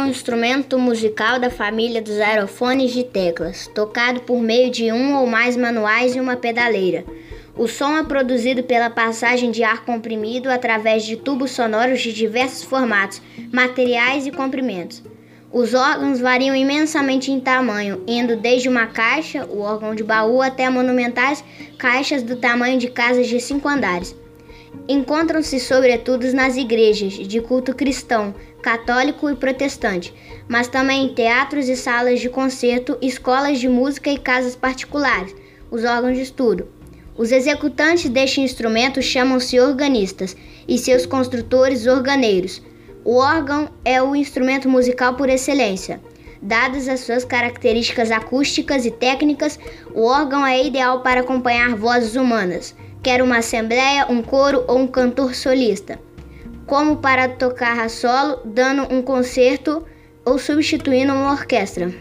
Um instrumento musical da família dos aerofones de teclas, tocado por meio de um ou mais manuais e uma pedaleira. O som é produzido pela passagem de ar comprimido através de tubos sonoros de diversos formatos, materiais e comprimentos. Os órgãos variam imensamente em tamanho, indo desde uma caixa, o órgão de baú, até monumentais caixas do tamanho de casas de cinco andares. Encontram-se sobretudo nas igrejas de culto cristão, católico e protestante, mas também em teatros e salas de concerto, escolas de música e casas particulares, os órgãos de estudo. Os executantes deste instrumento chamam-se organistas e seus construtores organeiros. O órgão é o instrumento musical por excelência. Dadas as suas características acústicas e técnicas, o órgão é ideal para acompanhar vozes humanas, quer uma assembleia, um coro ou um cantor solista, como para tocar a solo, dando um concerto ou substituindo uma orquestra.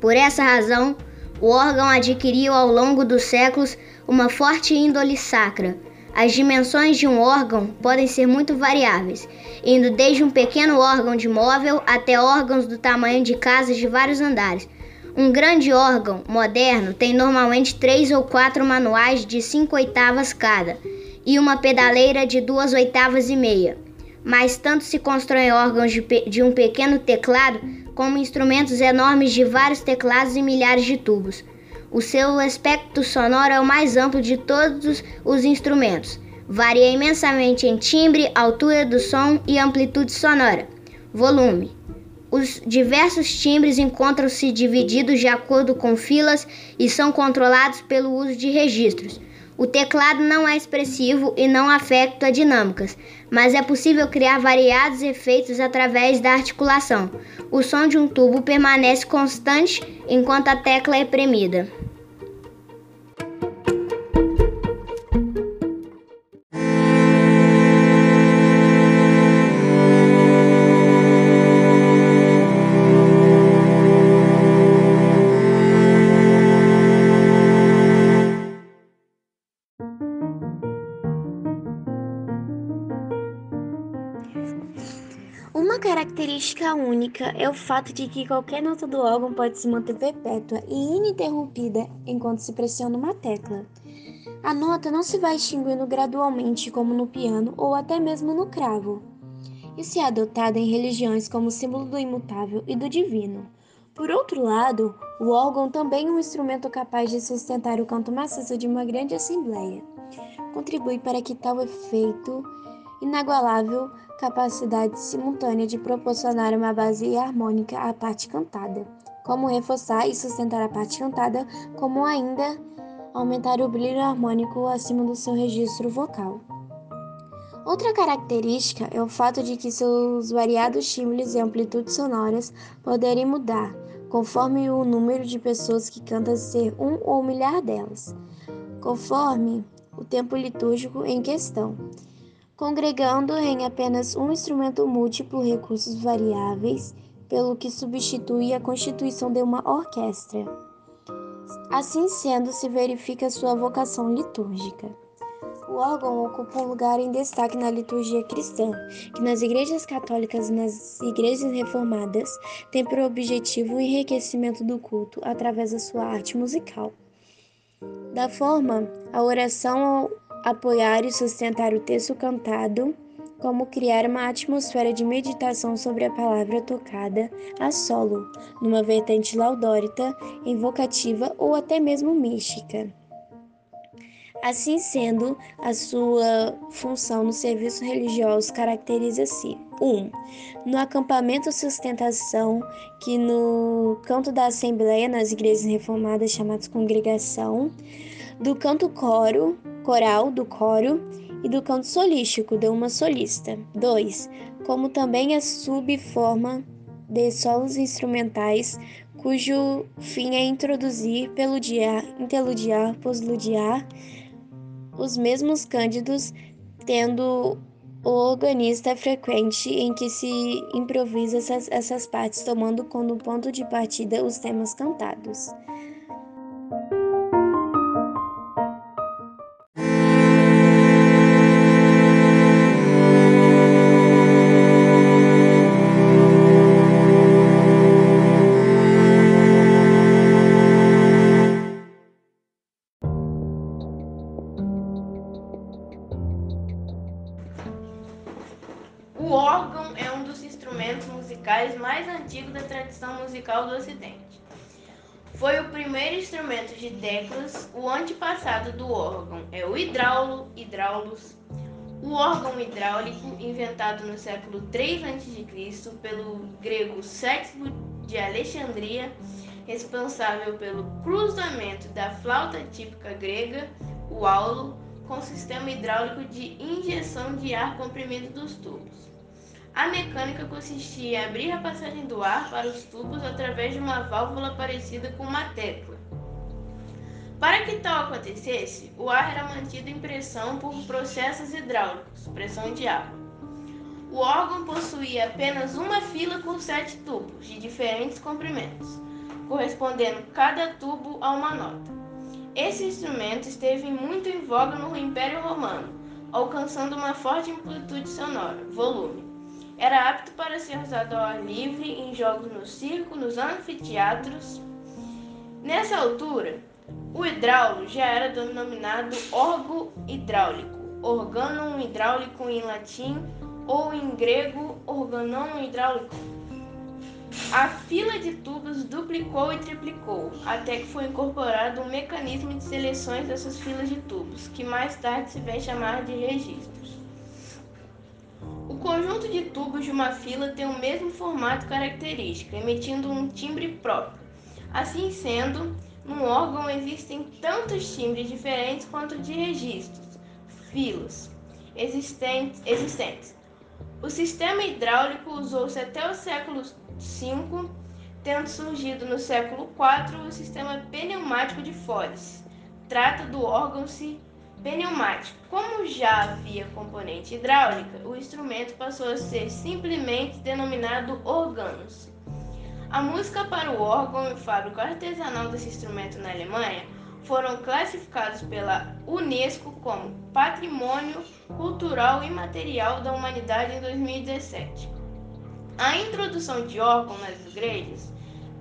Por essa razão, o órgão adquiriu ao longo dos séculos uma forte índole sacra as dimensões de um órgão podem ser muito variáveis, indo desde um pequeno órgão de móvel até órgãos do tamanho de casas de vários andares. Um grande órgão moderno tem normalmente três ou quatro manuais de cinco oitavas cada e uma pedaleira de duas oitavas e meia. Mas tanto se constroem órgãos de, de um pequeno teclado como instrumentos enormes de vários teclados e milhares de tubos. O seu espectro sonoro é o mais amplo de todos os instrumentos. Varia imensamente em timbre, altura do som e amplitude sonora. Volume. Os diversos timbres encontram-se divididos de acordo com filas e são controlados pelo uso de registros. O teclado não é expressivo e não afeta dinâmicas, mas é possível criar variados efeitos através da articulação. O som de um tubo permanece constante enquanto a tecla é premida. Única é o fato de que qualquer nota do órgão pode se manter perpétua e ininterrompida enquanto se pressiona uma tecla. A nota não se vai extinguindo gradualmente como no piano ou até mesmo no cravo. Isso é adotado em religiões como símbolo do imutável e do divino. Por outro lado, o órgão também é um instrumento capaz de sustentar o canto maciço de uma grande assembleia. Contribui para que tal efeito inagualável capacidade simultânea de proporcionar uma base harmônica à parte cantada, como reforçar e sustentar a parte cantada, como ainda aumentar o brilho harmônico acima do seu registro vocal. Outra característica é o fato de que seus variados timbres e amplitudes sonoras poderem mudar, conforme o número de pessoas que cantam ser um ou milhar delas, conforme o tempo litúrgico em questão congregando em apenas um instrumento múltiplo recursos variáveis, pelo que substitui a constituição de uma orquestra. Assim sendo, se verifica sua vocação litúrgica. O órgão ocupa um lugar em destaque na liturgia cristã, que nas igrejas católicas e nas igrejas reformadas tem por objetivo o enriquecimento do culto através da sua arte musical. Da forma, a oração apoiar e sustentar o texto cantado, como criar uma atmosfera de meditação sobre a palavra tocada a solo, numa vertente laudórita, invocativa ou até mesmo mística. Assim sendo, a sua função no serviço religioso caracteriza-se 1. Um, no acampamento sustentação, que no canto da Assembleia, nas igrejas reformadas chamadas congregação, do canto coro, coral do coro e do canto solístico de uma solista. 2. Como também a subforma de solos instrumentais, cujo fim é introduzir, peludiar, interludiar, posludiar os mesmos cândidos, tendo o organista frequente em que se improvisa essas, essas partes, tomando como ponto de partida os temas cantados. Musicais mais antigos da tradição musical do Ocidente. Foi o primeiro instrumento de teclas, o antepassado do órgão é o hidráulo, hidráulos. O órgão hidráulico, inventado no século 3 a.C. pelo grego Séximo de Alexandria, responsável pelo cruzamento da flauta típica grega, o aulo, com o sistema hidráulico de injeção de ar comprimido dos tubos. A mecânica consistia em abrir a passagem do ar para os tubos através de uma válvula parecida com uma tecla. Para que tal acontecesse, o ar era mantido em pressão por processos hidráulicos, pressão de água. O órgão possuía apenas uma fila com sete tubos de diferentes comprimentos, correspondendo cada tubo a uma nota. Esse instrumento esteve muito em voga no Império Romano, alcançando uma forte amplitude sonora, volume. Era apto para ser usado ao ar livre em jogos no circo, nos anfiteatros. Nessa altura, o hidráulo já era denominado órgão hidráulico, organum hidráulico em latim ou em grego organon hidráulico. A fila de tubos duplicou e triplicou, até que foi incorporado um mecanismo de seleções dessas filas de tubos, que mais tarde se vem chamar de registros. Conjunto de tubos de uma fila tem o mesmo formato característico, emitindo um timbre próprio. Assim sendo, num órgão existem tantos timbres diferentes quanto de registros, filas, existentes. existentes. O sistema hidráulico usou-se até o século V, tendo surgido no século IV o sistema pneumático de Foles. Trata do órgão-se pneumático. Como já havia componente hidráulica, o instrumento passou a ser simplesmente denominado órgãos. A música para o órgão e o fábrico artesanal desse instrumento na Alemanha foram classificados pela Unesco como Patrimônio Cultural Imaterial da Humanidade em 2017. A introdução de órgão nas igrejas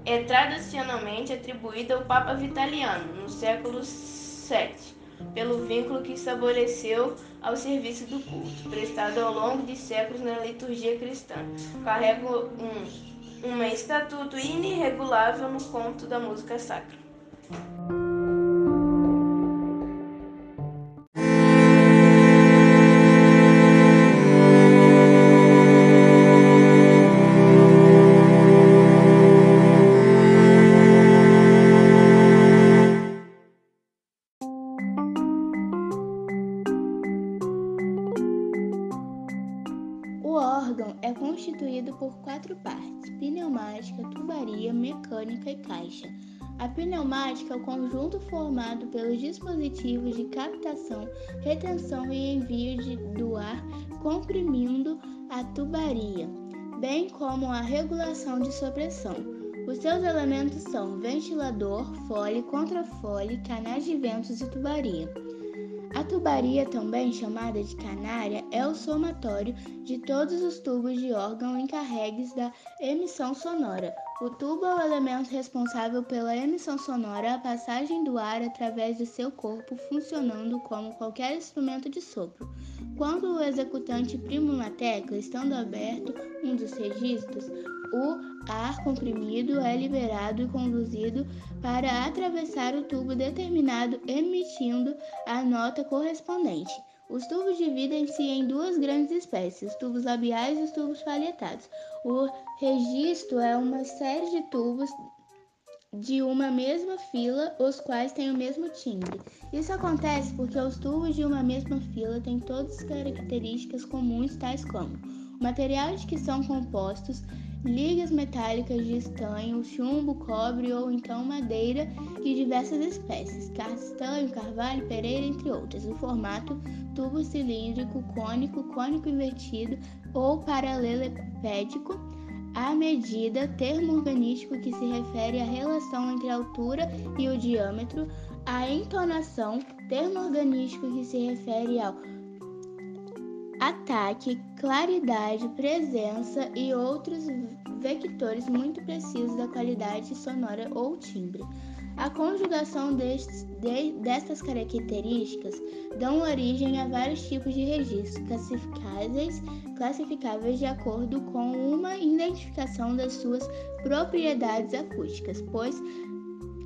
é tradicionalmente atribuída ao Papa Vitaliano no século VII pelo vínculo que estabeleceu ao serviço do culto, prestado ao longo de séculos na liturgia cristã. Carrega um, um estatuto inirregulável no conto da música sacra. Pneumática, tubaria, mecânica e caixa. A pneumática é o conjunto formado pelos dispositivos de captação, retenção e envio de, do ar, comprimindo a tubaria, bem como a regulação de sua pressão. Os seus elementos são ventilador, fole, contrafole, canais de ventos e tubaria. A tubaria, também chamada de canária, é o somatório de todos os tubos de órgão encarregues da emissão sonora. O tubo é o elemento responsável pela emissão sonora, a passagem do ar através de seu corpo, funcionando como qualquer instrumento de sopro. Quando o executante prima uma tecla, estando aberto um dos registros, o ar comprimido é liberado e conduzido para atravessar o tubo determinado, emitindo a nota correspondente. Os tubos dividem-se em duas grandes espécies, os tubos labiais e os tubos palhetados. O registro é uma série de tubos de uma mesma fila, os quais têm o mesmo timbre. Isso acontece porque os tubos de uma mesma fila têm todas as características comuns, tais como materiais que são compostos, ligas metálicas de estanho, chumbo, cobre ou então madeira de diversas espécies, castanho, carvalho, pereira, entre outras. O formato tubo cilíndrico, cônico, cônico invertido ou paralelepédico. A medida, termo organístico que se refere à relação entre a altura e o diâmetro. A entonação, termo organístico que se refere ao ataque, claridade, presença e outros vectores muito precisos da qualidade sonora ou timbre. A conjugação destes, de, destas características dão origem a vários tipos de registros classificáveis, classificáveis de acordo com uma identificação das suas propriedades acústicas, pois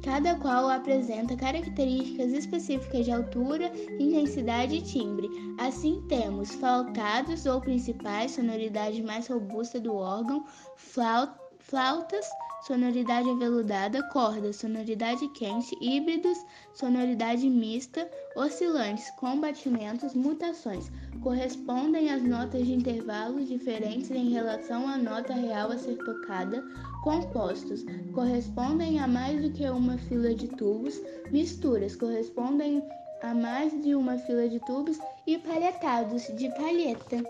cada qual apresenta características específicas de altura, intensidade e timbre. Assim, temos flautados ou principais, sonoridade mais robusta do órgão, flautas, sonoridade aveludada, cordas, sonoridade quente, híbridos, sonoridade mista, oscilantes, com batimentos, mutações. Correspondem às notas de intervalos diferentes em relação à nota real a ser tocada, compostos, correspondem a mais do que uma fila de tubos, misturas, correspondem a mais de uma fila de tubos e palhetados, de palheta.